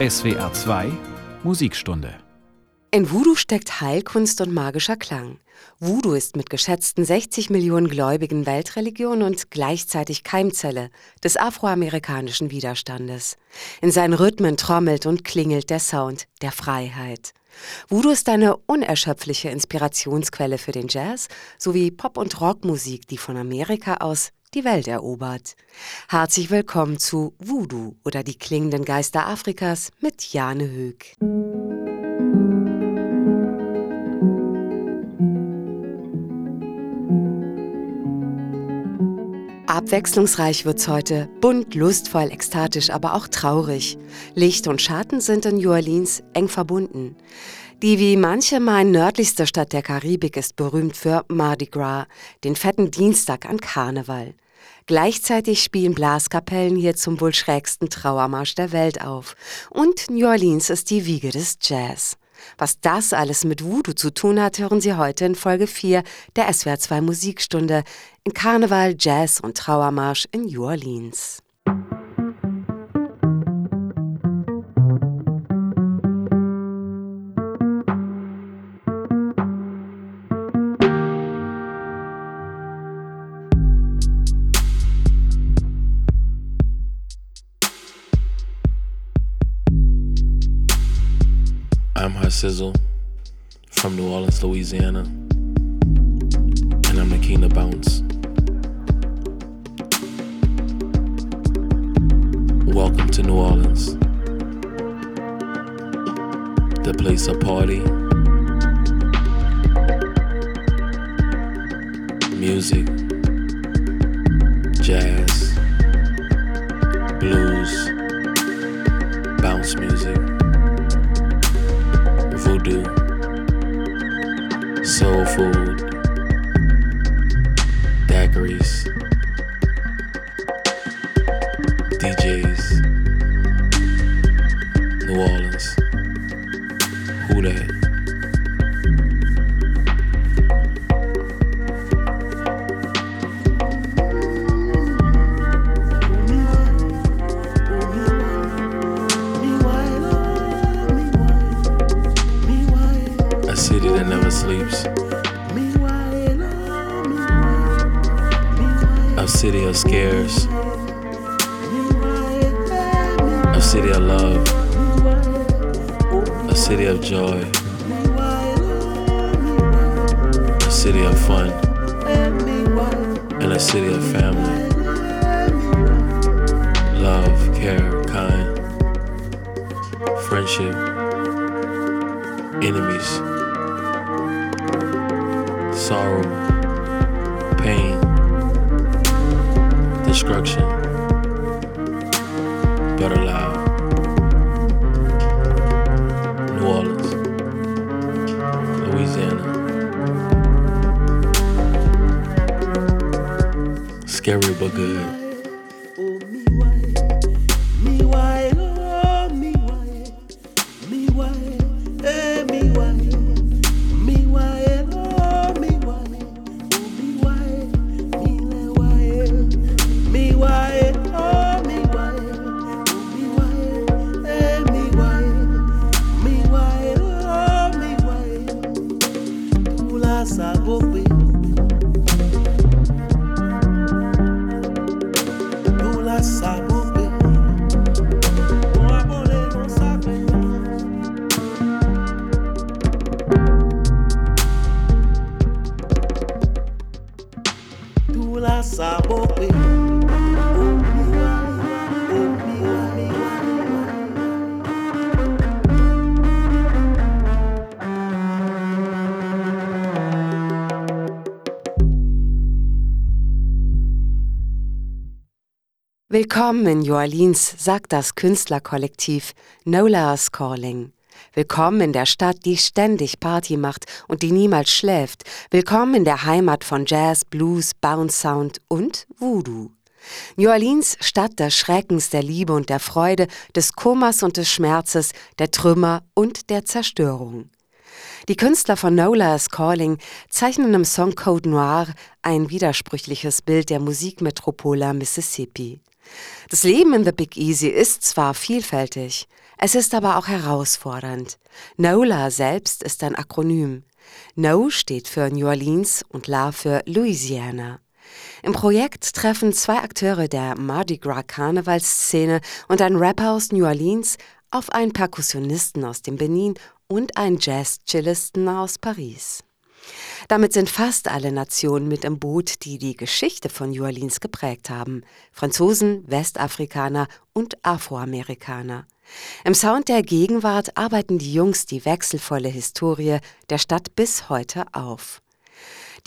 SWR 2 Musikstunde in Voodoo steckt Heilkunst und magischer Klang. Voodoo ist mit geschätzten 60 Millionen Gläubigen Weltreligion und gleichzeitig Keimzelle des afroamerikanischen Widerstandes. In seinen Rhythmen trommelt und klingelt der Sound der Freiheit. Voodoo ist eine unerschöpfliche Inspirationsquelle für den Jazz sowie Pop- und Rockmusik, die von Amerika aus die Welt erobert. Herzlich willkommen zu Voodoo oder die klingenden Geister Afrikas mit Jane Höck. Abwechslungsreich wird's heute, bunt, lustvoll, ekstatisch, aber auch traurig. Licht und Schatten sind in New Orleans eng verbunden. Die wie manche meinen nördlichste Stadt der Karibik ist berühmt für Mardi Gras, den fetten Dienstag an Karneval. Gleichzeitig spielen Blaskapellen hier zum wohl schrägsten Trauermarsch der Welt auf. Und New Orleans ist die Wiege des Jazz. Was das alles mit Voodoo zu tun hat, hören Sie heute in Folge 4 der SWR2 Musikstunde in Karneval, Jazz und Trauermarsch in New Orleans. Sizzle from New Orleans, Louisiana, and I'm the king of bounce. Welcome to New Orleans, the place of party, music, soulful. Scary but good. Willkommen in New Orleans, sagt das Künstlerkollektiv Nola's Calling. Willkommen in der Stadt, die ständig Party macht und die niemals schläft. Willkommen in der Heimat von Jazz, Blues, Bounce Sound und Voodoo. New Orleans, Stadt des Schreckens, der Liebe und der Freude, des Kummers und des Schmerzes, der Trümmer und der Zerstörung. Die Künstler von Nola's Calling zeichnen im Song Code Noir ein widersprüchliches Bild der Musikmetropole Mississippi. Das Leben in The Big Easy ist zwar vielfältig, Es ist aber auch herausfordernd. NOLA selbst ist ein Akronym. No steht für New Orleans und La für Louisiana. Im Projekt treffen zwei Akteure der Mardi Gras Karnevalsszene und ein Rapper aus New Orleans auf einen Perkussionisten aus dem Benin und einen Jazz-Cellisten aus Paris. Damit sind fast alle Nationen mit im Boot, die die Geschichte von New Orleans geprägt haben. Franzosen, Westafrikaner und Afroamerikaner. Im Sound der Gegenwart arbeiten die Jungs die wechselvolle Historie der Stadt bis heute auf.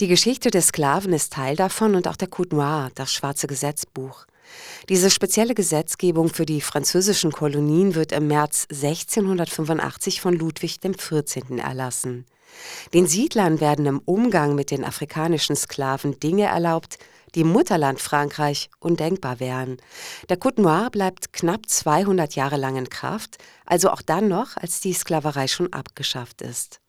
Die Geschichte der Sklaven ist Teil davon und auch der Code Noir, das schwarze Gesetzbuch. Diese spezielle Gesetzgebung für die französischen Kolonien wird im März 1685 von Ludwig XIV. erlassen. Den Siedlern werden im Umgang mit den afrikanischen Sklaven Dinge erlaubt, die im Mutterland Frankreich undenkbar wären. Der Code Noir bleibt knapp 200 Jahre lang in Kraft, also auch dann noch, als die Sklaverei schon abgeschafft ist.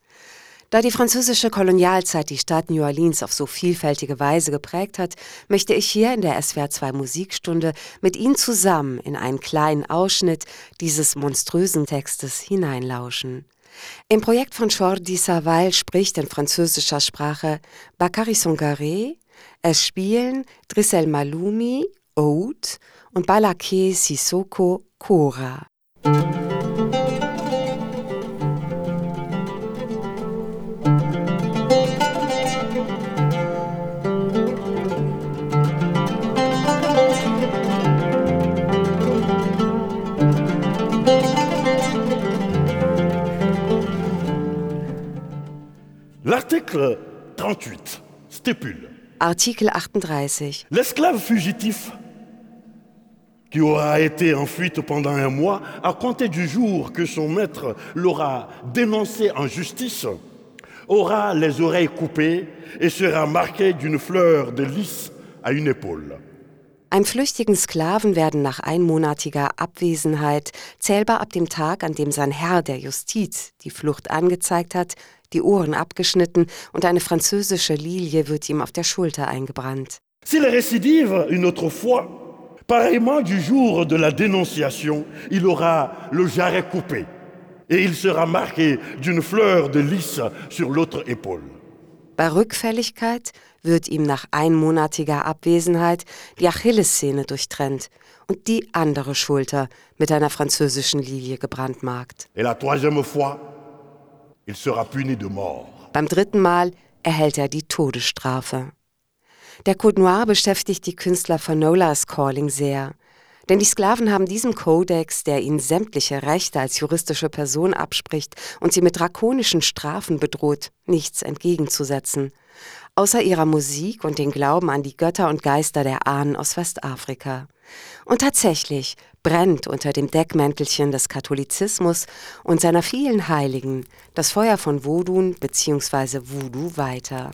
Da die französische Kolonialzeit die Stadt New Orleans auf so vielfältige Weise geprägt hat, möchte ich hier in der SWR 2 Musikstunde mit Ihnen zusammen in einen kleinen Ausschnitt dieses monströsen Textes hineinlauschen. Im Projekt von Jordi Saval spricht in französischer Sprache Bakary Songaré, es spielen Drissel Malumi, Oud und Balake Sissoko, Kora. L'article 38 stipule Artikel 38 L'esclave fugitif qui aura été en fuite pendant un mois, à compter du jour que son maître l'aura dénoncé en justice, aura les oreilles coupées et sera marqué d'une fleur de lys à une épaule. Einem flüchtigen Sklaven werden nach einmonatiger Abwesenheit, zählbar ab dem Tag, an dem sein Herr der Justiz die Flucht angezeigt hat, die Ohren abgeschnitten und eine französische Lilie wird ihm auf der Schulter eingebrannt. S'il récidive une autre fois, pareillement du jour de la dénonciation, il aura le jarret coupé et il sera marqué d'une fleur de lys sur l'autre épaule. Bei Rückfälligkeit wird ihm nach einmonatiger Abwesenheit die Achillessehne durchtrennt und die andere Schulter mit einer französischen Lilie gebrandmarkt. Et la troisième fois, il sera puni de mort. Beim dritten Mal erhält er die Todesstrafe. Der Code Noir beschäftigt die Künstler von Nolas Calling sehr. Denn die Sklaven haben diesem Kodex, der ihnen sämtliche Rechte als juristische Person abspricht und sie mit drakonischen Strafen bedroht, nichts entgegenzusetzen. Außer ihrer Musik und den Glauben an die Götter und Geister der Ahnen aus Westafrika. Und tatsächlich brennt unter dem Deckmäntelchen des Katholizismus und seiner vielen Heiligen das Feuer von Vodun bzw. Voodoo weiter.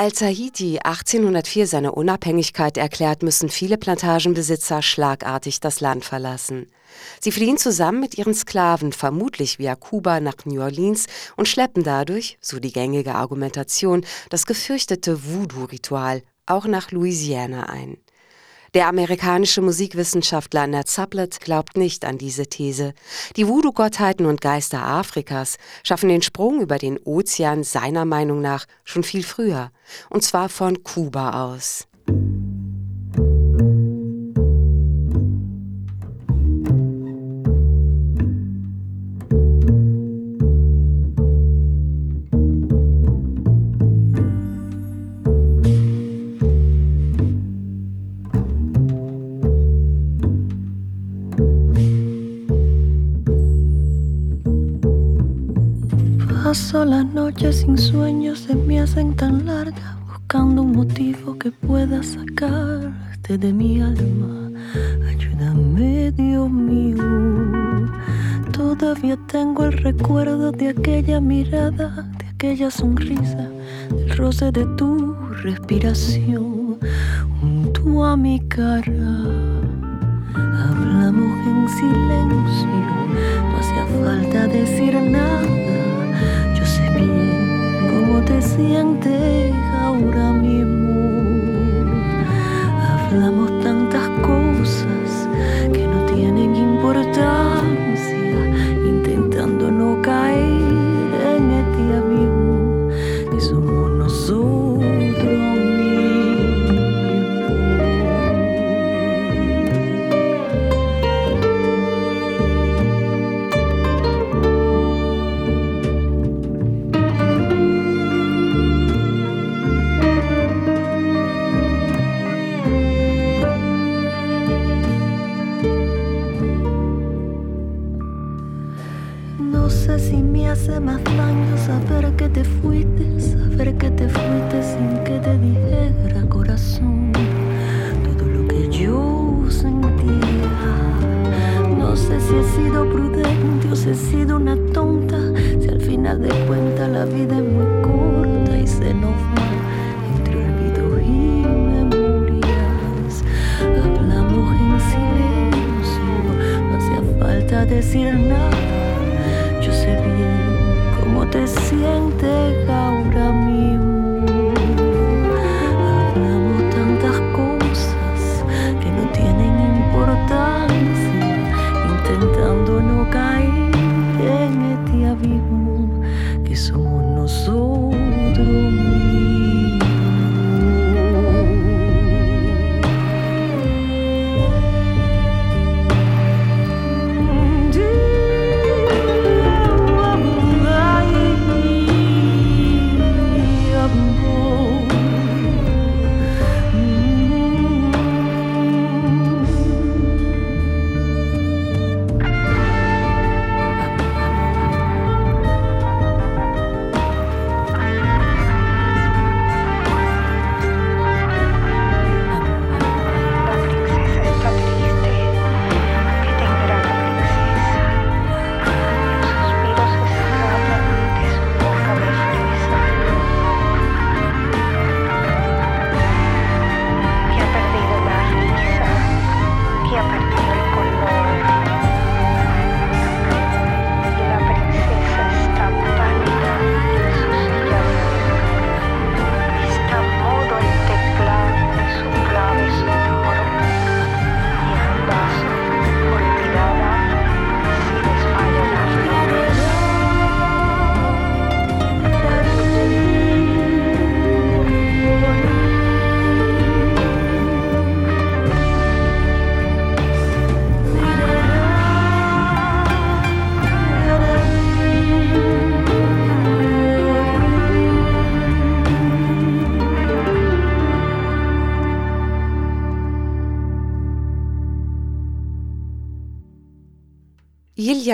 Als Haiti 1804 seine Unabhängigkeit erklärt, müssen viele Plantagenbesitzer schlagartig das Land verlassen. Sie fliehen zusammen mit ihren Sklaven, vermutlich via Kuba nach New Orleans und schleppen dadurch, so die gängige Argumentation, das gefürchtete Voodoo-Ritual auch nach Louisiana ein. Der amerikanische Musikwissenschaftler Ned Sublett glaubt nicht an diese These. Die Voodoo-Gottheiten und Geister Afrikas schaffen den Sprung über den Ozean seiner Meinung nach schon viel früher, und zwar von Kuba aus. Paso las noches sin sueños, se me hacen tan largas, buscando un motivo que pueda sacarte de mi alma. Ayúdame, Dios mío. Todavía tengo el recuerdo de aquella mirada, de aquella sonrisa, del roce de tu respiración junto a mi cara. Hablamos en decir nada. Cómo te sientes ahora mismo. Hablamos tantas cosas que no tienen importancia,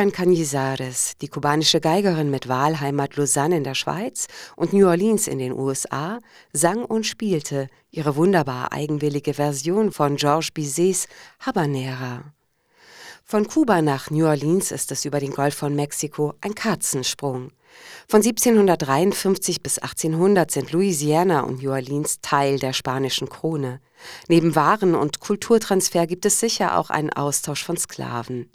Lilian Canizares, die kubanische Geigerin mit Wahlheimat Lausanne in der Schweiz und New Orleans in den USA, sang und spielte ihre wunderbar eigenwillige Version von Georges Bizets Habanera. Von Kuba nach New Orleans ist es über den Golf von Mexiko ein Katzensprung. Von 1753 bis 1800 sind Louisiana und New Orleans Teil der spanischen Krone. Neben Waren- und Kulturtransfer gibt es sicher auch einen Austausch von Sklaven.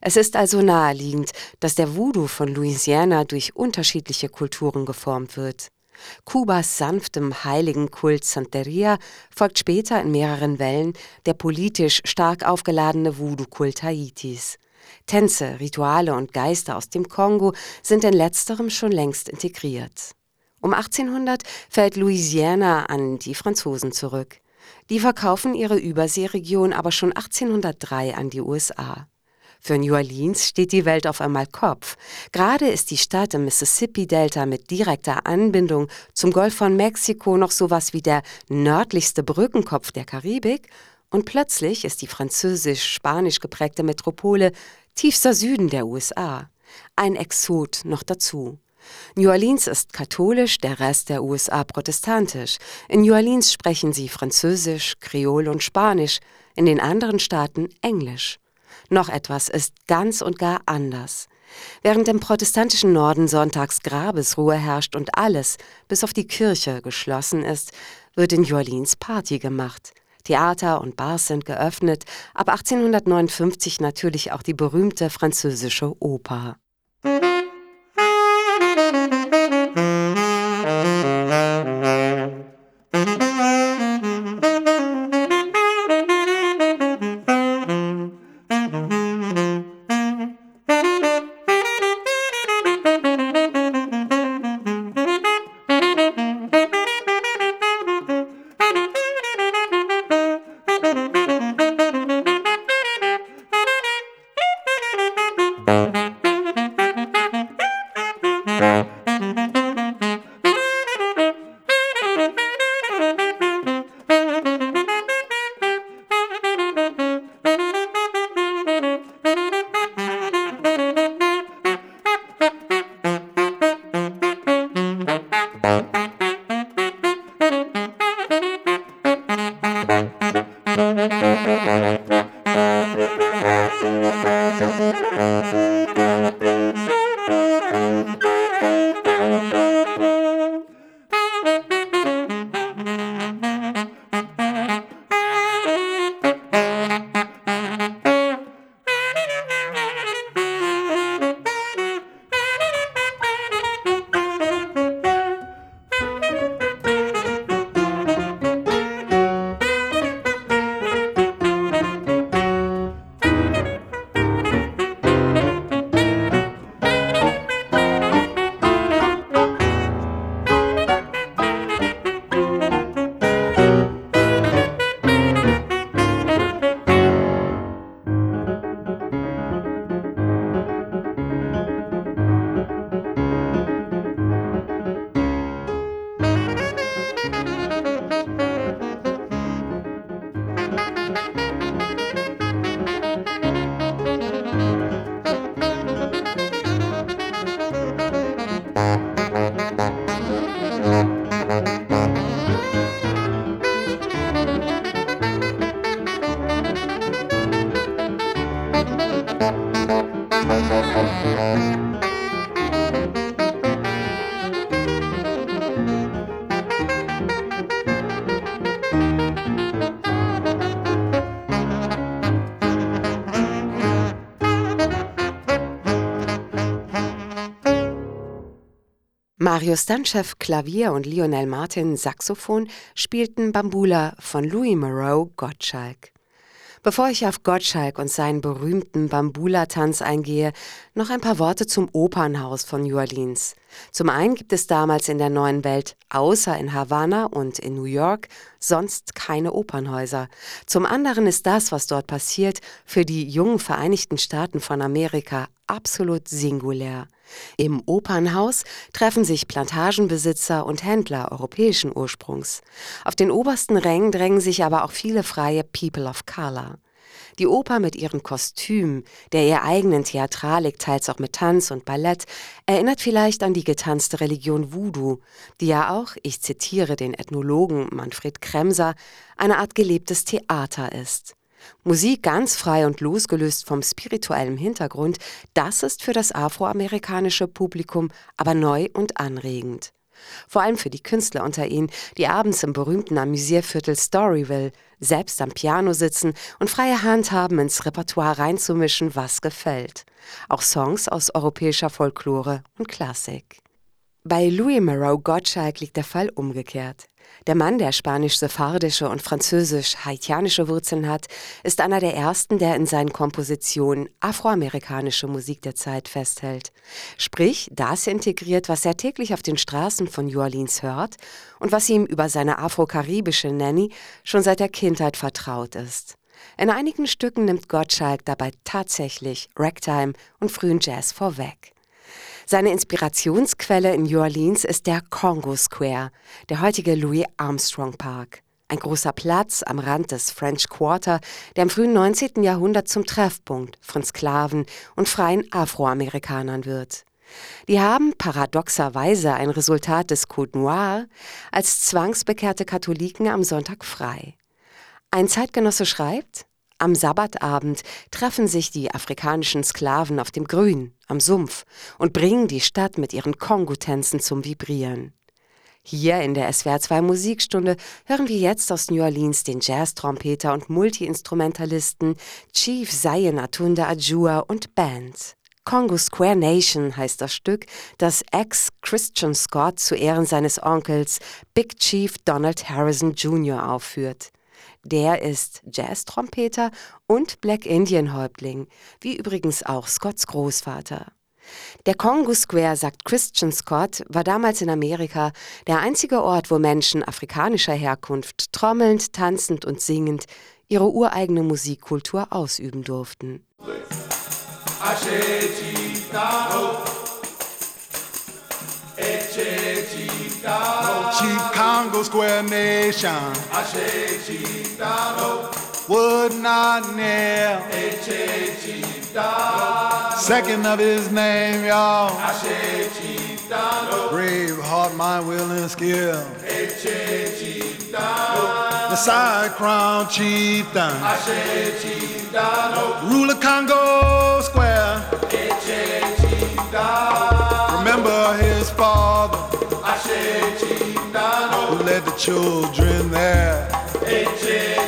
Es ist also naheliegend, dass der Voodoo von Louisiana durch unterschiedliche Kulturen geformt wird. Kubas sanftem heiligen Kult Santeria folgt später in mehreren Wellen der politisch stark aufgeladene Voodoo-Kult Haitis. Tänze, Rituale und Geister aus dem Kongo sind in letzterem schon längst integriert. Um 1800 fällt Louisiana an die Franzosen zurück. Die verkaufen ihre Überseeregion aber schon 1803 an die USA. Für New Orleans steht die Welt auf einmal Kopf. Gerade ist die Stadt im Mississippi-Delta mit direkter Anbindung zum Golf von Mexiko noch sowas wie der nördlichste Brückenkopf der Karibik und plötzlich ist die französisch-spanisch geprägte Metropole tiefster Süden der USA. Ein Exot noch dazu. New Orleans ist katholisch, der Rest der USA protestantisch. In New Orleans sprechen sie Französisch, Kreol und Spanisch, in den anderen Staaten Englisch. Noch etwas ist ganz und gar anders. Während im protestantischen Norden sonntags Grabesruhe herrscht und alles, bis auf die Kirche, geschlossen ist, wird in New Orleans Party gemacht. Theater und Bars sind geöffnet, ab 1859 natürlich auch die berühmte französische Oper. Mario Stanchev Klavier und Lionel Martin Saxophon spielten Bambula von Louis Moreau Gottschalk. Bevor ich auf Gottschalk und seinen berühmten Bambula-Tanz eingehe, noch ein paar Worte zum Opernhaus von New Orleans. Zum einen gibt es damals in der neuen Welt, außer in Havanna und in New York, sonst keine Opernhäuser. Zum anderen ist das, was dort passiert, für die jungen Vereinigten Staaten von Amerika absolut singulär. Im Opernhaus treffen sich Plantagenbesitzer und Händler europäischen Ursprungs. Auf den obersten Rängen drängen sich aber auch viele freie People of Color. Die Oper mit ihren Kostümen, der ihr eigenen Theatralik, teils auch mit Tanz und Ballett, erinnert vielleicht an die getanzte Religion Voodoo, die ja auch, ich zitiere den Ethnologen Manfred Kremser, eine Art gelebtes Theater ist. Musik ganz frei und losgelöst vom spirituellen Hintergrund, das ist für das afroamerikanische Publikum aber neu und anregend. Vor allem für die Künstler unter ihnen, die abends im berühmten Amüsierviertel Storyville selbst am Piano sitzen und freie Hand haben, ins Repertoire reinzumischen, was gefällt. Auch Songs aus europäischer Folklore und Klassik. Bei Louis Moreau Gottschalk liegt der Fall umgekehrt. Der Mann, der spanisch-sephardische und französisch-haitianische Wurzeln hat, ist einer der ersten, der in seinen Kompositionen afroamerikanische Musik der Zeit festhält. Sprich, das integriert, was er täglich auf den Straßen von New Orleans hört und was ihm über seine afro-karibische Nanny schon seit der Kindheit vertraut ist. In einigen Stücken nimmt Gottschalk dabei tatsächlich Ragtime und frühen Jazz vorweg. Seine Inspirationsquelle in New Orleans ist der Congo Square, der heutige Louis Armstrong Park. Ein großer Platz am Rand des French Quarter, der im frühen 19. Jahrhundert zum Treffpunkt von Sklaven und freien Afroamerikanern wird. Die haben paradoxerweise ein Resultat des Code Noir als zwangsbekehrte Katholiken am Sonntag frei. Ein Zeitgenosse schreibt, am Sabbatabend treffen sich die afrikanischen Sklaven auf dem Grün, am Sumpf, und bringen die Stadt mit ihren Kongo-Tänzen zum Vibrieren. Hier in der SWR2 Musikstunde hören wir jetzt aus New Orleans den Jazz-Trompeter und Multi-Instrumentalisten Chief Zion Atunda Ajua und Band. Congo Square Nation heißt das Stück, das Ex-Christian Scott zu Ehren seines Onkels Big Chief Donald Harrison Jr. aufführt. Der ist Jazz-Trompeter und Black Indian-Häuptling, wie übrigens auch Scotts Großvater. Der Congo Square, sagt Christian Scott, war damals in Amerika der einzige Ort, wo Menschen afrikanischer Herkunft trommelnd, tanzend und singend ihre ureigene Musikkultur ausüben durften. Chief Congo Square Nation. Ashe. Would not Chitano. Second of his name, y'all. Brave heart, mind, will, and skill. The side crown chieftain. Ruler Congo led the children there. Uncle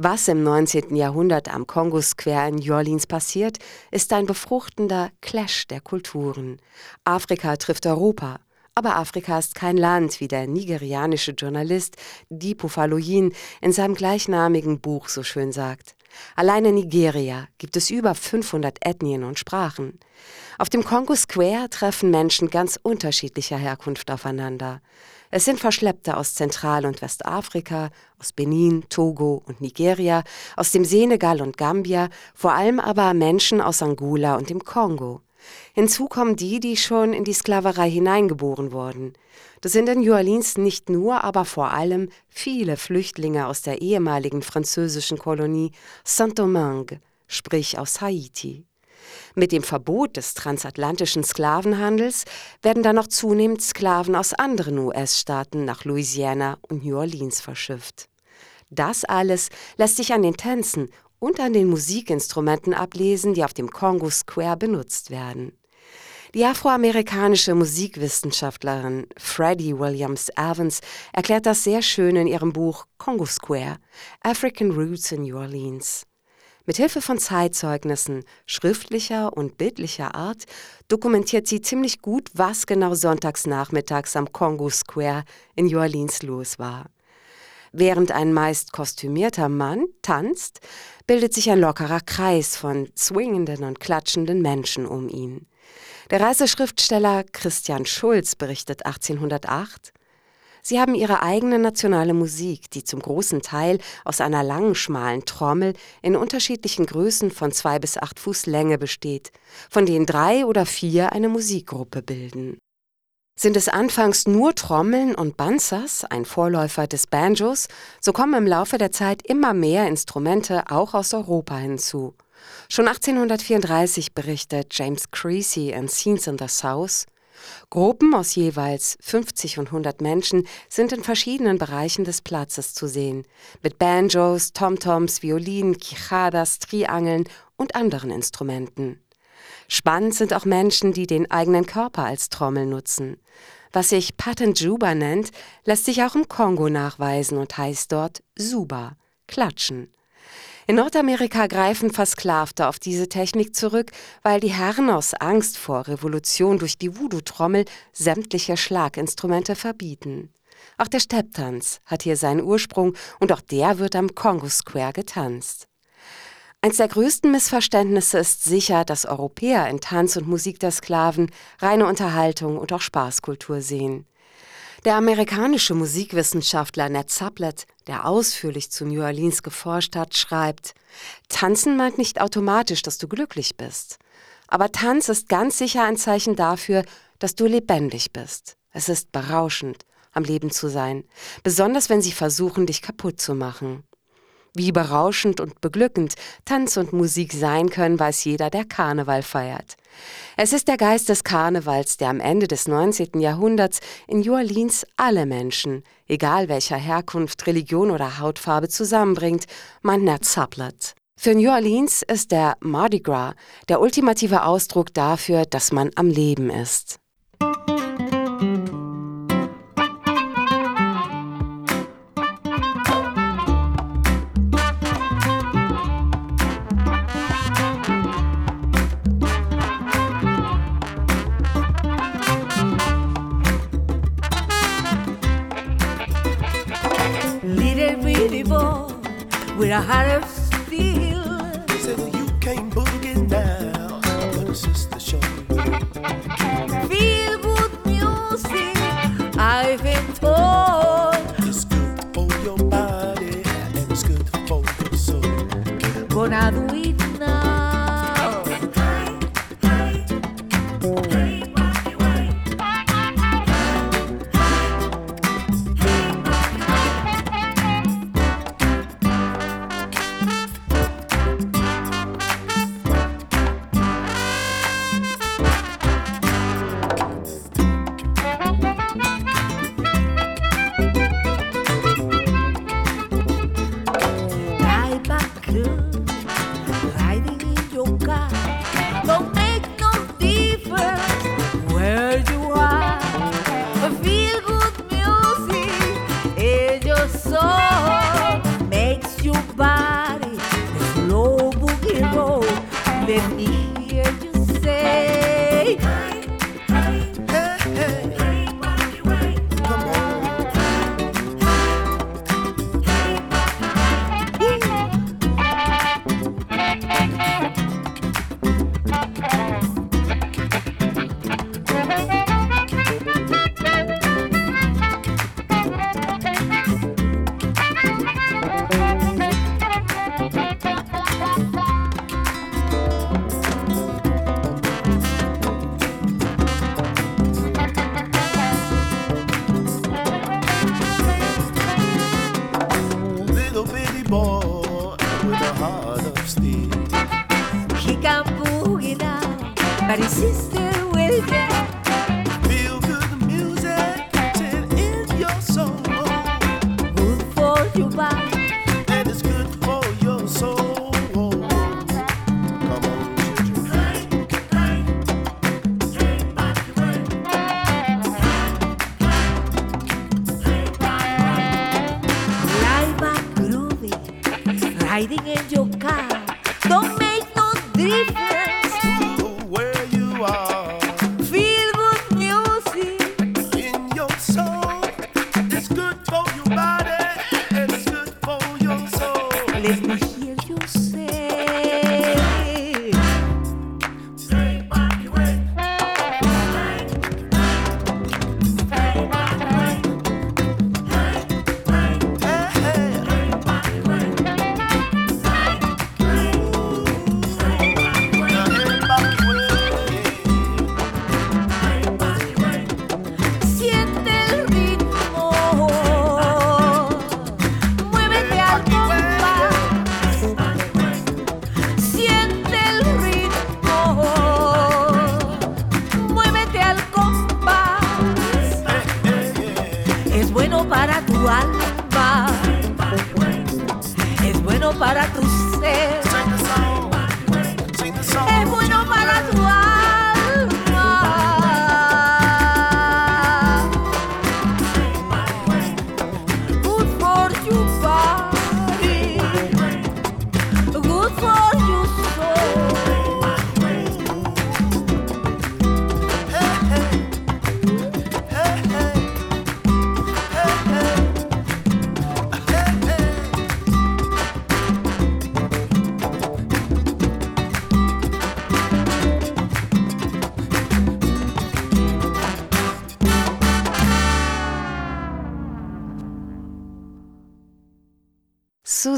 Was im 19. Jahrhundert am Kongo Square in New Orleans passiert, ist ein befruchtender Clash der Kulturen. Afrika trifft Europa. Aber Afrika ist kein Land, wie der nigerianische Journalist Dipo Faloyin in seinem gleichnamigen Buch so schön sagt. Allein in Nigeria gibt es über 500 Ethnien und Sprachen. Auf dem Kongo Square treffen Menschen ganz unterschiedlicher Herkunft aufeinander. Es sind Verschleppte aus Zentral- und Westafrika, aus Benin, Togo und Nigeria, aus dem Senegal und Gambia, vor allem aber Menschen aus Angola und dem Kongo. Hinzu kommen die, die schon in die Sklaverei hineingeboren wurden. Das sind in New Orleans nicht nur, aber vor allem viele Flüchtlinge aus der ehemaligen französischen Kolonie Saint-Domingue, sprich aus Haiti. Mit dem Verbot des transatlantischen Sklavenhandels werden dann noch zunehmend Sklaven aus anderen US-Staaten nach Louisiana und New Orleans verschifft. Das alles lässt sich an den Tänzen und an den Musikinstrumenten ablesen, die auf dem Congo Square benutzt werden. Die afroamerikanische Musikwissenschaftlerin Freddie Williams Evans erklärt das sehr schön in ihrem Buch Congo Square African Roots in New Orleans. Mit Hilfe von Zeitzeugnissen schriftlicher und bildlicher Art dokumentiert sie ziemlich gut, was genau sonntags nachmittags am Congo Square in New Orleans los war. Während ein meist kostümierter Mann tanzt, bildet sich ein lockerer Kreis von swingenden und klatschenden Menschen um ihn. Der Reiseschriftsteller Christian Schulz berichtet 1808, Sie haben ihre eigene nationale Musik, die zum großen Teil aus einer langen, schmalen Trommel in unterschiedlichen Größen von zwei bis acht Fuß Länge besteht, von denen drei oder vier eine Musikgruppe bilden. Sind es anfangs nur Trommeln und Banzas, ein Vorläufer des Banjos, so kommen im Laufe der Zeit immer mehr Instrumente auch aus Europa hinzu. Schon 1834 berichtet James Creasy in Scenes in the South, Gruppen aus jeweils 50 und 100 Menschen sind in verschiedenen Bereichen des Platzes zu sehen, mit Banjos, Tomtoms, Violinen, Quijadas, Triangeln und anderen Instrumenten. Spannend sind auch Menschen, die den eigenen Körper als Trommel nutzen. Was sich Patent Juba nennt, lässt sich auch im Kongo nachweisen und heißt dort Suba, Klatschen. In Nordamerika greifen Versklavte auf diese Technik zurück, weil die Herren aus Angst vor Revolution durch die Voodoo-Trommel sämtliche Schlaginstrumente verbieten. Auch der Stepptanz hat hier seinen Ursprung und auch der wird am Congo Square getanzt. Eins der größten Missverständnisse ist sicher, dass Europäer in Tanz und Musik der Sklaven reine Unterhaltung und auch Spaßkultur sehen. Der amerikanische Musikwissenschaftler Ned Sublett, der ausführlich zu New Orleans geforscht hat, schreibt, Tanzen meint nicht automatisch, dass du glücklich bist. Aber Tanz ist ganz sicher ein Zeichen dafür, dass du lebendig bist. Es ist berauschend, am Leben zu sein, besonders wenn sie versuchen, dich kaputt zu machen. Wie berauschend und beglückend Tanz und Musik sein können, weiß jeder, der Karneval feiert. Es ist der Geist des Karnevals, der am Ende des 19. Jahrhunderts in New Orleans alle Menschen, egal welcher Herkunft, Religion oder Hautfarbe, zusammenbringt, Nat Sublett. Für New Orleans ist der Mardi Gras der ultimative Ausdruck dafür, dass man am Leben ist. A heart of steel. Said you can't boogie now, but a sister show. Feel good music, I've been told. It's good for your body and it's good for your soul. Gonna do it boy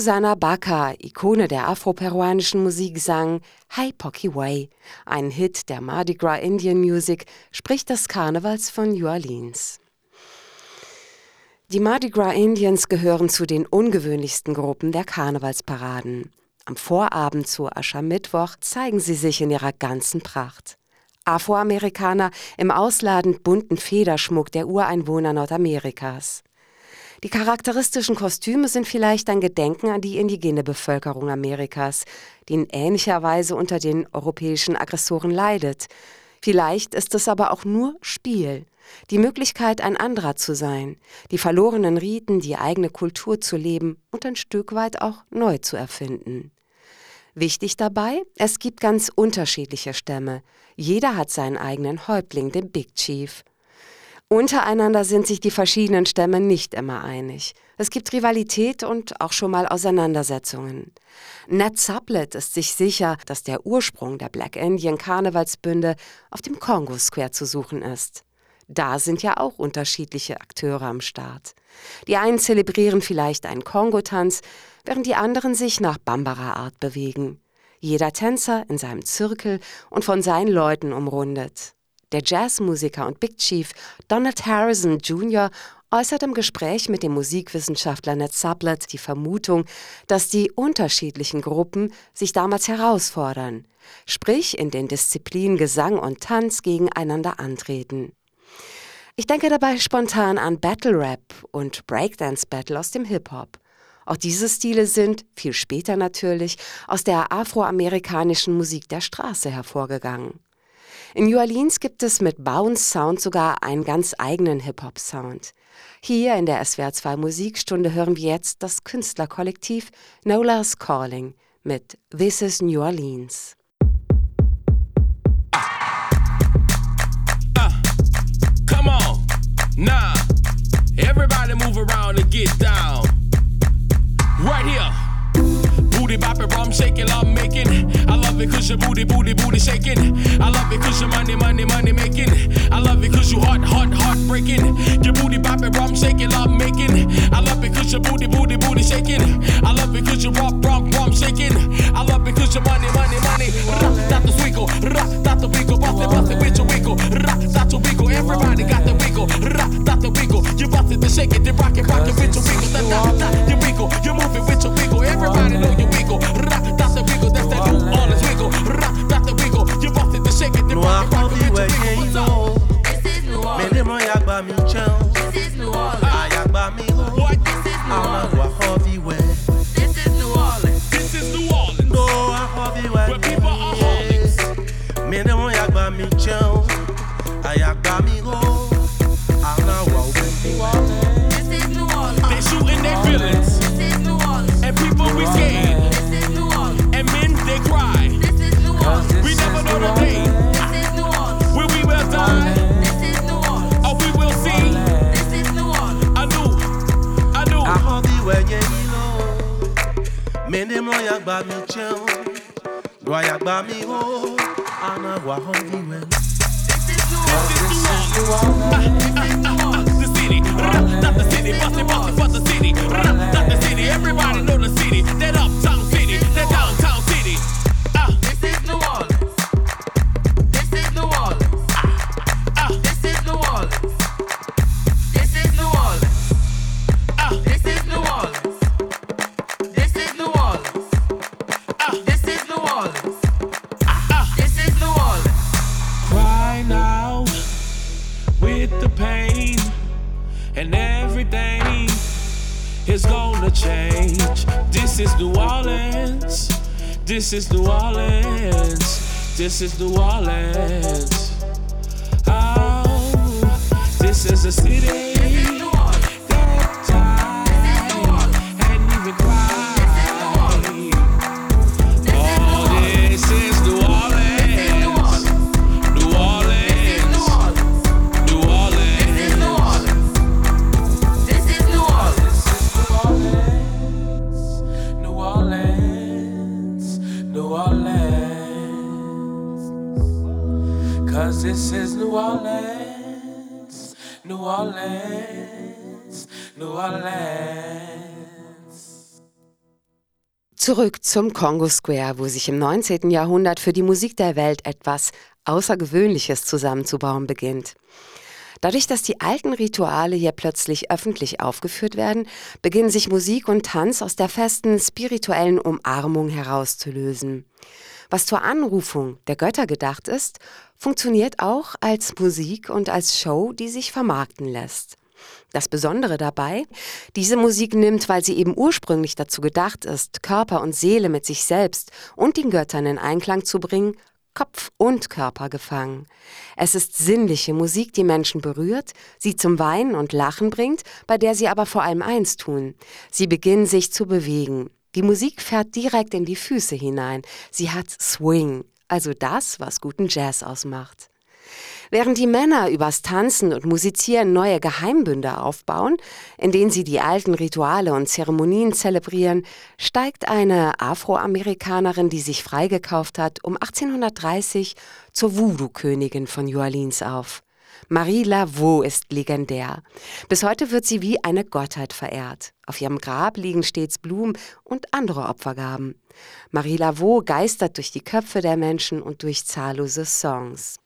Susanna Baca, Ikone der afroperuanischen Musik, sang Hey Pocky Way, ein Hit der Mardi Gras Indian Music, sprich des Karnevals von New Orleans. Die Mardi Gras Indians gehören zu den ungewöhnlichsten Gruppen der Karnevalsparaden. Am Vorabend zu Aschermittwoch zeigen sie sich in ihrer ganzen Pracht. Afroamerikaner im ausladend bunten Federschmuck der Ureinwohner Nordamerikas. Die charakteristischen Kostüme sind vielleicht ein Gedenken an die indigene Bevölkerung Amerikas, die in ähnlicher Weise unter den europäischen Aggressoren leidet. Vielleicht ist es aber auch nur Spiel, die Möglichkeit, ein anderer zu sein, die verlorenen Riten, die eigene Kultur zu leben und ein Stück weit auch neu zu erfinden. Wichtig dabei, es gibt ganz unterschiedliche Stämme. Jeder hat seinen eigenen Häuptling, den Big Chief. Untereinander sind sich die verschiedenen Stämme nicht immer einig. Es gibt Rivalität und auch schon mal Auseinandersetzungen. Ned Sublett ist sich sicher, dass der Ursprung der Black Indian Karnevalsbünde auf dem Congo Square zu suchen ist. Da sind ja auch unterschiedliche Akteure am Start. Die einen zelebrieren vielleicht einen Kongotanz, während die anderen sich nach Bambara-Art bewegen. Jeder Tänzer in seinem Zirkel und von seinen Leuten umrundet. Der Jazzmusiker und Big Chief Donald Harrison Jr. äußert im Gespräch mit dem Musikwissenschaftler Ned Sublett die Vermutung, dass die unterschiedlichen Gruppen sich damals herausfordern, sprich in den Disziplinen Gesang und Tanz gegeneinander antreten. Ich denke dabei spontan an Battle Rap und Breakdance Battle aus dem Hip-Hop. Auch diese Stile sind, viel später natürlich, aus der afroamerikanischen Musik der Straße hervorgegangen. In New Orleans gibt es mit Bounce Sound sogar einen ganz eigenen Hip-Hop-Sound. Hier in der SWR 2 Musikstunde hören wir jetzt das Künstlerkollektiv Nola's Calling mit This is New Orleans. Nah. Everybody move around and get down. Booty bopping, rum shaking, love making. I love it cause your booty, booty, booty shaking. I love it cause your money, money, money making. I love it cause you heart, heart, heart breaking. Your booty bopping, rum shaking, love making. I love it cause your booty, booty, booty shaking. I love it cause you rock, rock, rum shaking. I love it cause your money, money, money. Rock, Dr. Wiggle, rock, Dr. Wiggle, bust it, bust it with your wiggle. Rock, Dr. Wiggle, everybody got the wiggle. Rock, Dr. Wiggle, you bust it, then shake it, then rock it, rock it with your wiggle. Da, da, da, you wiggle, you move it with your wiggle. Mende rico, rap, that's a wiggle, that's that New Orleans wiggle, rap, that's a go, You busted the shake it, the rock, the wiggle, Roya by me chill. Roya by me oh, and I hungry when. This the city, not the city, bust the city, not the city. Everybody know the city, that uptown city, that This is New Orleans. Zurück zum Congo Square, wo sich im 19. Jahrhundert für die Musik der Welt etwas Außergewöhnliches zusammenzubauen beginnt. Dadurch, dass die alten Rituale hier plötzlich öffentlich aufgeführt werden, beginnen sich Musik und Tanz aus der festen spirituellen Umarmung herauszulösen. Was zur Anrufung der Götter gedacht ist, funktioniert auch als Musik und als Show, die sich vermarkten lässt. Das Besondere dabei, diese Musik nimmt, weil sie eben ursprünglich dazu gedacht ist, Körper und Seele mit sich selbst und den Göttern in Einklang zu bringen, Kopf und Körper gefangen. Es ist sinnliche Musik, die Menschen berührt, sie zum Weinen und Lachen bringt, bei der sie aber vor allem eins tun. Sie beginnen sich zu bewegen. Die Musik fährt direkt in die Füße hinein. Sie hat Swing, also das, was guten Jazz ausmacht. Während die Männer übers Tanzen und Musizieren neue Geheimbünde aufbauen, in denen sie die alten Rituale und Zeremonien zelebrieren, steigt eine Afroamerikanerin, die sich freigekauft hat, um 1830 zur Voodoo-Königin von New Orleans auf. Marie Laveau ist legendär. Bis heute wird sie wie eine Gottheit verehrt. Auf ihrem Grab liegen stets Blumen und andere Opfergaben. Marie Laveau geistert durch die Köpfe der Menschen und durch zahllose Songs.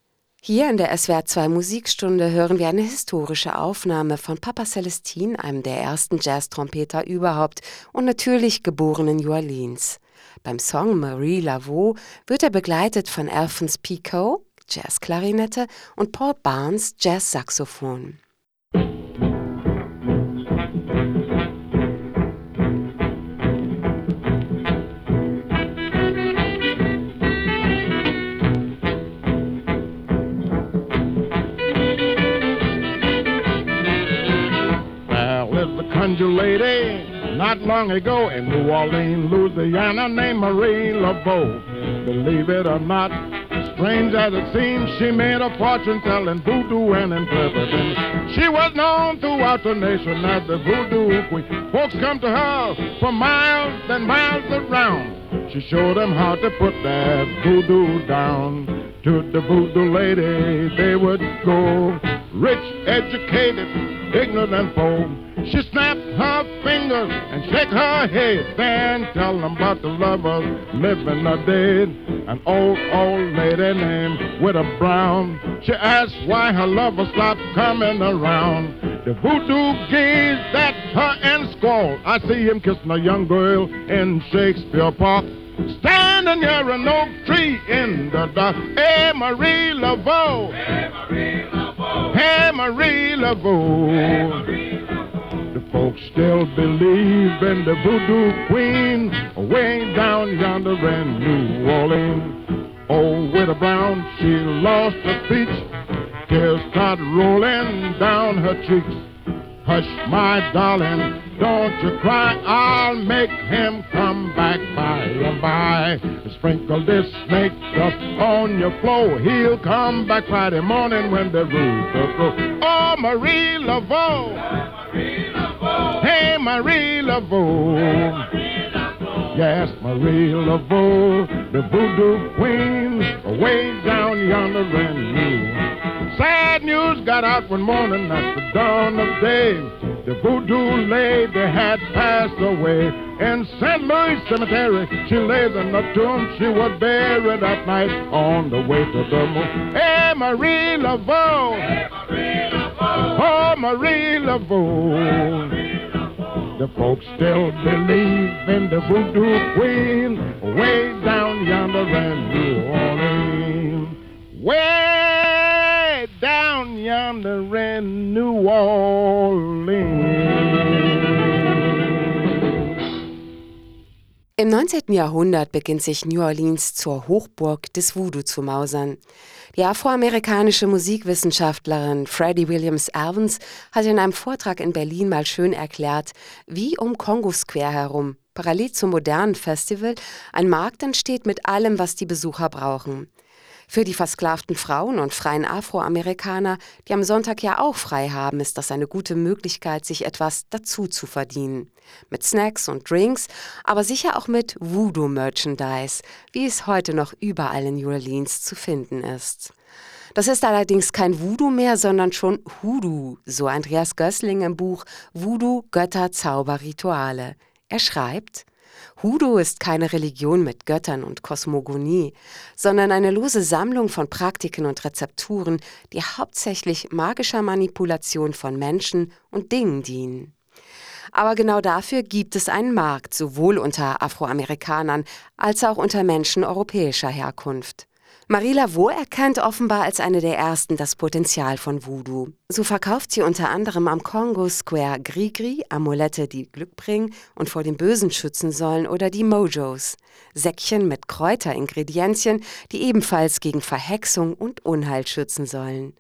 Hier in der SWR 2 Musikstunde hören wir eine historische Aufnahme von Papa Celestin, einem der ersten Jazz-Trompeter überhaupt und natürlich geboren in New Orleans. Beim Song Marie Laveau wird er begleitet von Alphonse Picot, Jazzklarinette und Paul Barnes, Jazzsaxophon. Lived lady not long ago in New Orleans, Louisiana, named Marie Laveau. Believe it or not, strange as it seems, she made a fortune selling voodoo and interpreting. She was known throughout the nation as the voodoo queen. Folks come to her for miles and miles around. She showed them how to put that voodoo down. To the voodoo lady they would go, rich, educated, ignorant and poor. She snapped her fingers and shake her head, then tell them about the lovers living or dead. An old, old lady named Widow Brown. She asked why her lover stopped coming around. The voodoo gazed at her and squalled. I see him kissing a young girl in Shakespeare Park. Standing near an oak tree in the dark. Hey, Marie Laveau. Hey, Marie Laveau. Hey, Marie Laveau. The folks still believe in the voodoo queen way down yonder in New Orleans. Oh, Widow Brown, she lost her speech. Tears start rolling down her cheeks. Hush, my darling, don't you cry. I'll make him come back by and by. Sprinkle this snake dust on your floor. He'll come back Friday morning when the rooster crows. Oh, Marie Laveau. Hey, Marie Laveau. Yeah, Marie Laveau, the voodoo queen, way down yonder in New. Sad news got out one morning at the dawn of day. The voodoo lady had passed away. In St. Louis Cemetery, she lays in the tomb. She was buried that night on the way to the moon. Hey, Marie Laveau! Hey, Marie Laveau! Oh, Marie Laveau! The folks still believe in the voodoo queen way down yonder in New Orleans. Down yonder in New Orleans. Im 19. Jahrhundert beginnt sich New Orleans zur Hochburg des Voodoo zu mausern. Die afroamerikanische Musikwissenschaftlerin Freddie Williams Evans hat in einem Vortrag in Berlin mal schön erklärt, wie um Congo Square herum, parallel zum modernen Festival, ein Markt entsteht mit allem, was die Besucher brauchen. Für die versklavten Frauen und freien Afroamerikaner, die am Sonntag ja auch frei haben, ist das eine gute Möglichkeit, sich etwas dazu zu verdienen. Mit Snacks und Drinks, aber sicher auch mit Voodoo-Merchandise, wie es heute noch überall in New Orleans zu finden ist. Das ist allerdings kein Voodoo mehr, sondern schon Hoodoo, so Andreas Gößling im Buch Voodoo, Götter, Zauber, Rituale. Er schreibt, Hoodoo ist keine Religion mit Göttern und Kosmogonie, sondern eine lose Sammlung von Praktiken und Rezepturen, die hauptsächlich magischer Manipulation von Menschen und Dingen dienen. Aber genau dafür gibt es einen Markt, sowohl unter Afroamerikanern als auch unter Menschen europäischer Herkunft. Marie Laveau erkennt offenbar als eine der ersten das Potenzial von Voodoo. So verkauft sie unter anderem am Congo Square Grigri, Amulette, die Glück bringen und vor dem Bösen schützen sollen, oder die Mojos, Säckchen mit Kräuteringredienzien, die ebenfalls gegen Verhexung und Unheil schützen sollen.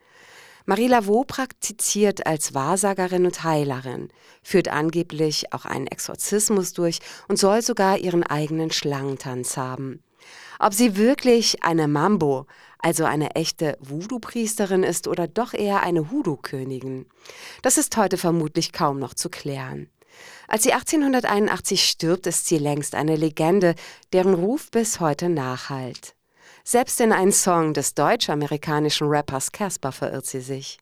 Marie Laveau praktiziert als Wahrsagerin und Heilerin, führt angeblich auch einen Exorzismus durch und soll sogar ihren eigenen Schlangentanz haben. Ob sie wirklich eine Mambo, also eine echte Voodoo-Priesterin ist oder doch eher eine Hoodoo-Königin, das ist heute vermutlich kaum noch zu klären. Als sie 1881 stirbt, ist sie längst eine Legende, deren Ruf bis heute nachhallt. Selbst in einen Song des deutsch-amerikanischen Rappers Casper verirrt sie sich.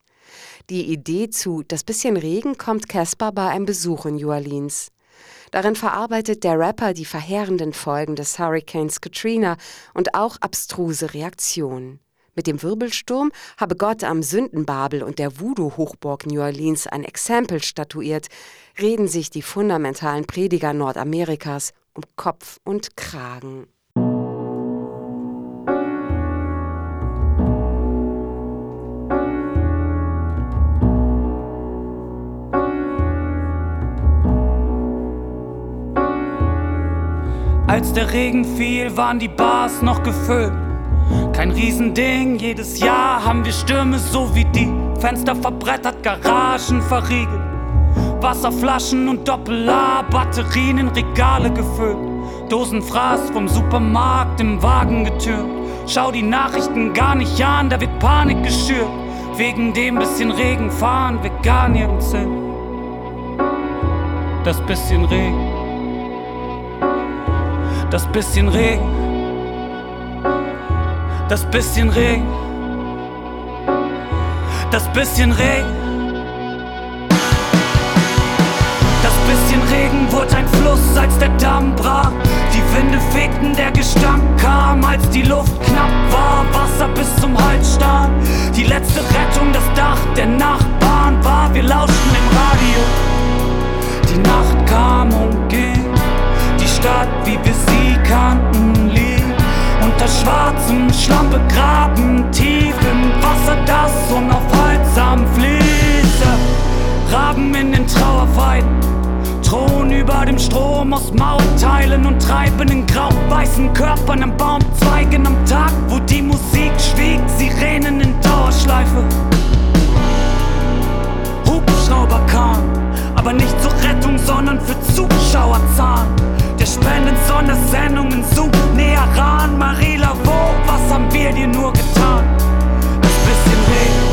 Die Idee zu Das bisschen Regen kommt Casper bei einem Besuch in New Orleans. Darin verarbeitet der Rapper die verheerenden Folgen des Hurricanes Katrina und auch abstruse Reaktionen. Mit dem Wirbelsturm habe Gott am Sündenbabel und der Voodoo-Hochburg New Orleans ein Exempel statuiert, reden sich die fundamentalen Prediger Nordamerikas um Kopf und Kragen. Als der Regen fiel, waren die Bars noch gefüllt. Kein Riesending, jedes Jahr haben wir Stürme, so wie die. Fenster verbrettert, Garagen verriegelt. Wasserflaschen und Doppel-A, Batterien in Regale gefüllt. Dosen Fraß vom Supermarkt im Wagen getürmt. Schau die Nachrichten gar nicht an, da wird Panik geschürt. Wegen dem bisschen Regen fahren wir gar nirgends hin. Das bisschen Regen das bisschen Regen, das bisschen Regen, das bisschen Regen. Das bisschen Regen wurde ein Fluss, als der Damm brach. Die Winde fegten, der Gestank kam, als die Luft knapp war. Wasser bis zum Hals stand. Die letzte Rettung, das Dach der Nachbarn war. Wir lauschten im Radio. Die Nacht kam und ging. Stadt, wie wir sie kannten, liegt unter schwarzem Schlamm begraben, tief im Wasser, das unaufhaltsam fließt. Raben in den Trauerweiden, thronen über dem Strom aus Mauerteilen und treiben in grau-weißen Körpern am Baumzweigen am Tag, wo die Musik schwieg, Sirenen in Dauerschleife. Hubschrauber kam, aber nicht zur Rettung, sondern für Zuschauerzahlen. Der Spendensondersendungen so näher ran. Marie Laveau, was haben wir dir nur getan? Das bisschen Regen.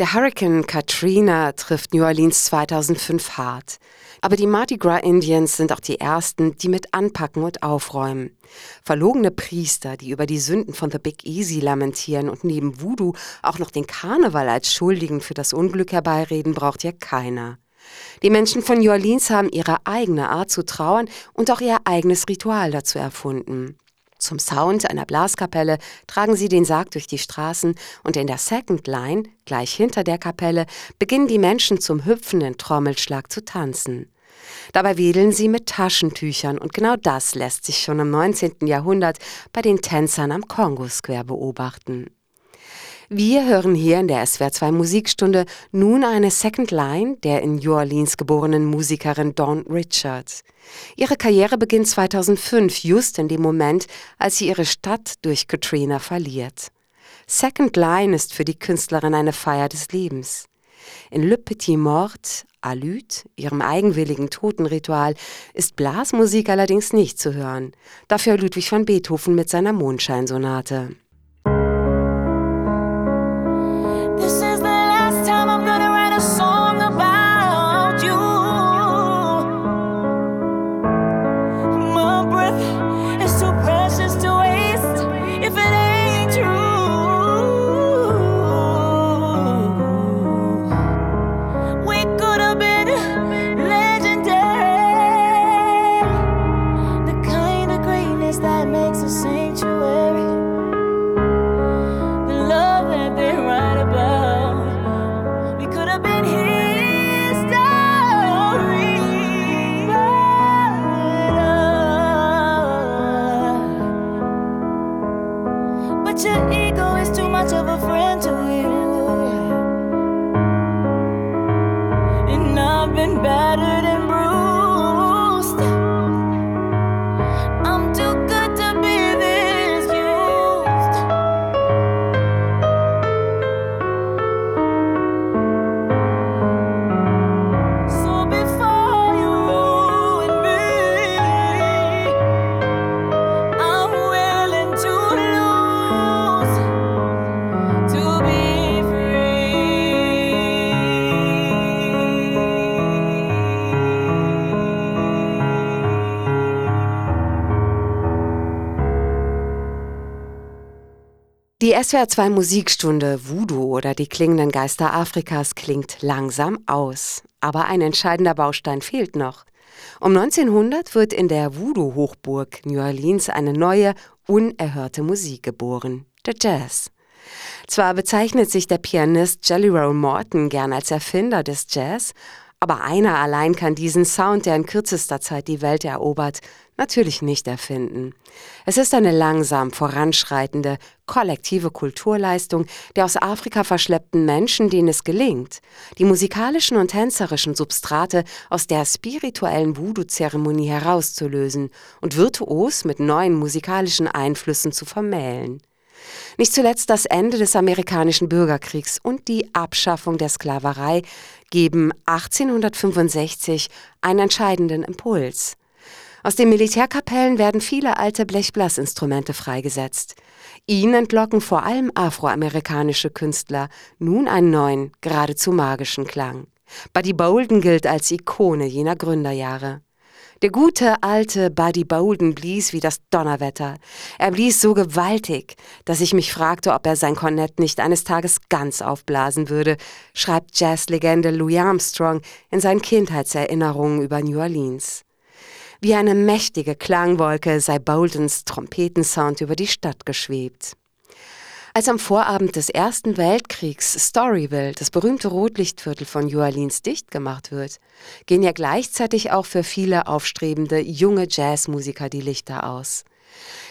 Der Hurricane Katrina trifft New Orleans 2005 hart. Aber die Mardi Gras Indians sind auch die ersten, die mit anpacken und aufräumen. Verlogene Priester, die über die Sünden von The Big Easy lamentieren und neben Voodoo auch noch den Karneval als Schuldigen für das Unglück herbeireden, braucht ja keiner. Die Menschen von New Orleans haben ihre eigene Art zu trauern und auch ihr eigenes Ritual dazu erfunden. Zum Sound einer Blaskapelle tragen sie den Sarg durch die Straßen und in der Second Line, gleich hinter der Kapelle, beginnen die Menschen zum hüpfenden Trommelschlag zu tanzen. Dabei wedeln sie mit Taschentüchern und genau das lässt sich schon im 19. Jahrhundert bei den Tänzern am Congo Square beobachten. Wir hören hier in der SWR2 Musikstunde nun eine Second Line der in New Orleans geborenen Musikerin Dawn Richards. Ihre Karriere beginnt 2005, just in dem Moment, als sie ihre Stadt durch Katrina verliert. Second Line ist für die Künstlerin eine Feier des Lebens. In Le Petit Mort, Alüt, ihrem eigenwilligen Totenritual, ist Blasmusik allerdings nicht zu hören. Dafür Ludwig van Beethoven mit seiner Mondscheinsonate. Die SWR 2 Musikstunde Voodoo oder die klingenden Geister Afrikas klingt langsam aus. Aber ein entscheidender Baustein fehlt noch. Um 1900 wird in der Voodoo-Hochburg New Orleans eine neue, unerhörte Musik geboren, der Jazz. Zwar bezeichnet sich der Pianist Jelly Roll Morton gern als Erfinder des Jazz, aber einer allein kann diesen Sound, der in kürzester Zeit die Welt erobert, natürlich nicht erfinden. Es ist eine langsam voranschreitende, kollektive Kulturleistung der aus Afrika verschleppten Menschen, denen es gelingt, die musikalischen und tänzerischen Substrate aus der spirituellen Voodoo-Zeremonie herauszulösen und virtuos mit neuen musikalischen Einflüssen zu vermählen. Nicht zuletzt das Ende des amerikanischen Bürgerkriegs und die Abschaffung der Sklaverei geben 1865 einen entscheidenden Impuls. Aus den Militärkapellen werden viele alte Blechblasinstrumente freigesetzt. Ihn entlocken vor allem afroamerikanische Künstler nun einen neuen, geradezu magischen Klang. Buddy Bolden gilt als Ikone jener Gründerjahre. Der gute alte Buddy Bolden blies wie das Donnerwetter. Er blies so gewaltig, dass ich mich fragte, ob er sein Kornett nicht eines Tages ganz aufblasen würde, schreibt Jazzlegende Louis Armstrong in seinen Kindheitserinnerungen über New Orleans. Wie eine mächtige Klangwolke sei Boldens Trompetensound über die Stadt geschwebt. Als am Vorabend des Ersten Weltkriegs Storyville, das berühmte Rotlichtviertel von New dicht gemacht wird, gehen ja gleichzeitig auch für viele aufstrebende junge Jazzmusiker die Lichter aus.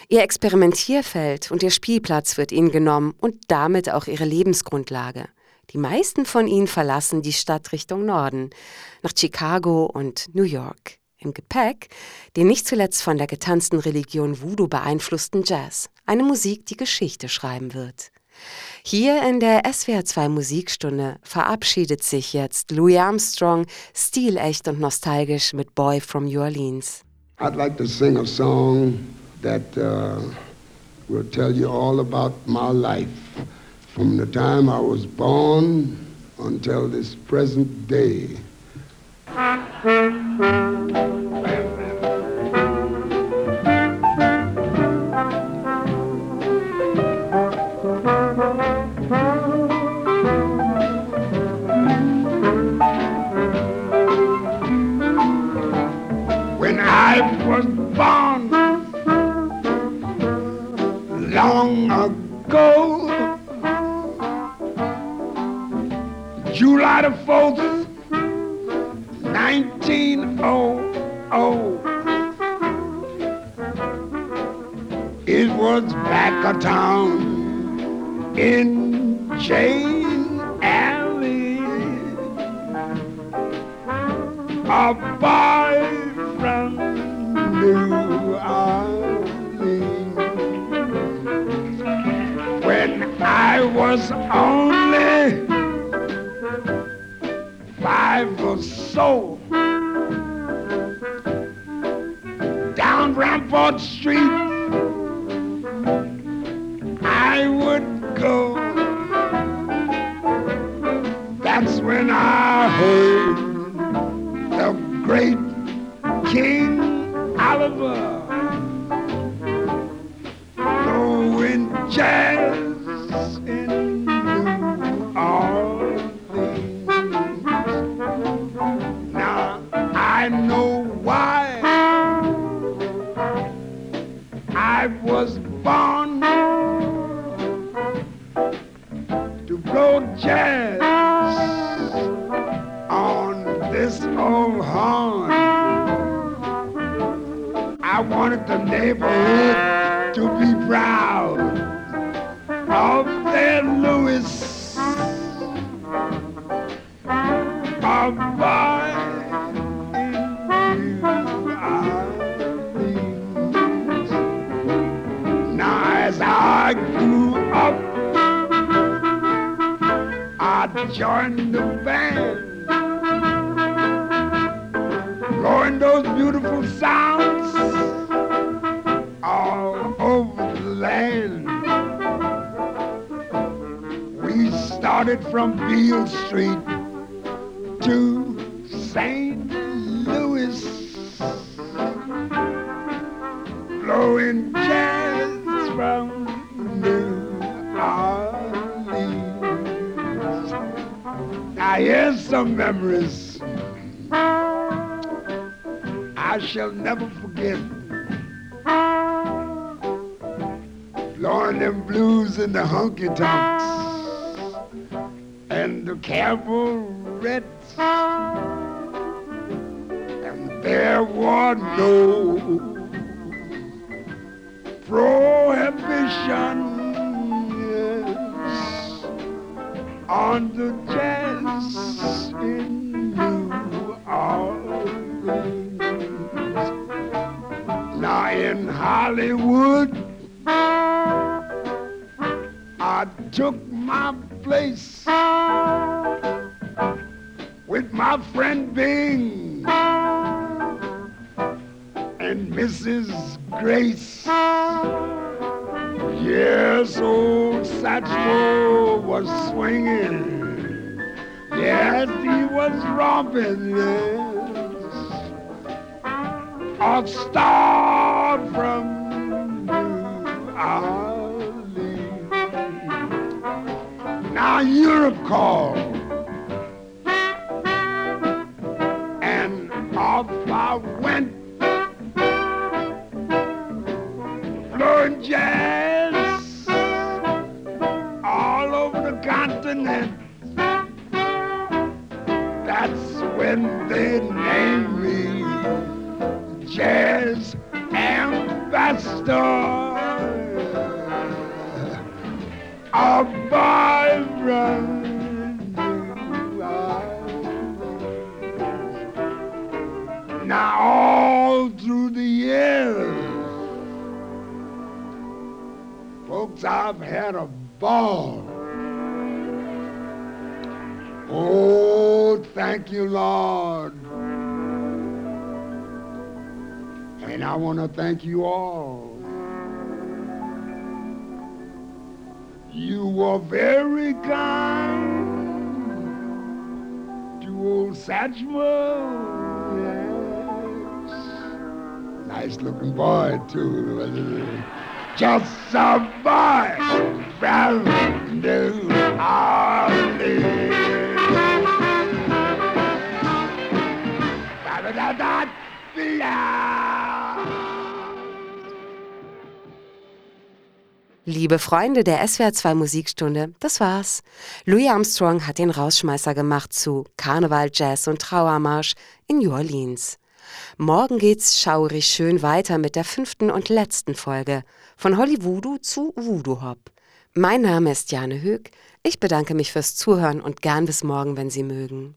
Ihr Experimentierfeld und ihr Spielplatz wird ihnen genommen und damit auch ihre Lebensgrundlage. Die meisten von ihnen verlassen die Stadt Richtung Norden, nach Chicago und New York im Gepäck den nicht zuletzt von der getanzten Religion Voodoo beeinflussten Jazz, eine Musik, die Geschichte schreiben wird. Hier in der SWR2 Musikstunde verabschiedet sich jetzt Louis Armstrong stilecht und nostalgisch mit Boy from New Orleans. I'd like to sing a song that uh, will tell you all about my life from the time I was born until this present day. When I was born long ago, July the 4th, 1900. It was back a town in Jane Alley. A boy from New Orleans. When I was only five or so. Rampart Street, I would go. That's when I heard started from Beale Street to St. Louis, blowing jazz from New Orleans. Now here's some memories I shall never forget. Blowing them blues in the honky tonks cabarets. And there were no off I went blowing jazz all over the continent. That's when they named me Jazz Ambassador. A vibrant folks, I've had a ball. Oh, thank you, Lord. And I want to thank you all. You were very kind to old Satchmo. Yes. Nice looking boy, too. Just boy from New Orleans. Liebe Freunde der SWR2 Musikstunde, das war's. Louis Armstrong hat den Rausschmeißer gemacht zu Karneval, Jazz und Trauermarsch in New Orleans. Morgen geht's schaurig schön weiter mit der fünften und letzten Folge von Hollywood zu Voodoo Hop. Mein Name ist Jane Höck. Ich bedanke mich fürs Zuhören und gern bis morgen, wenn Sie mögen.